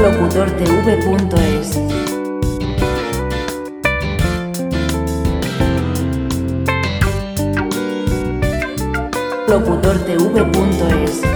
locutortv.es. locutortv.es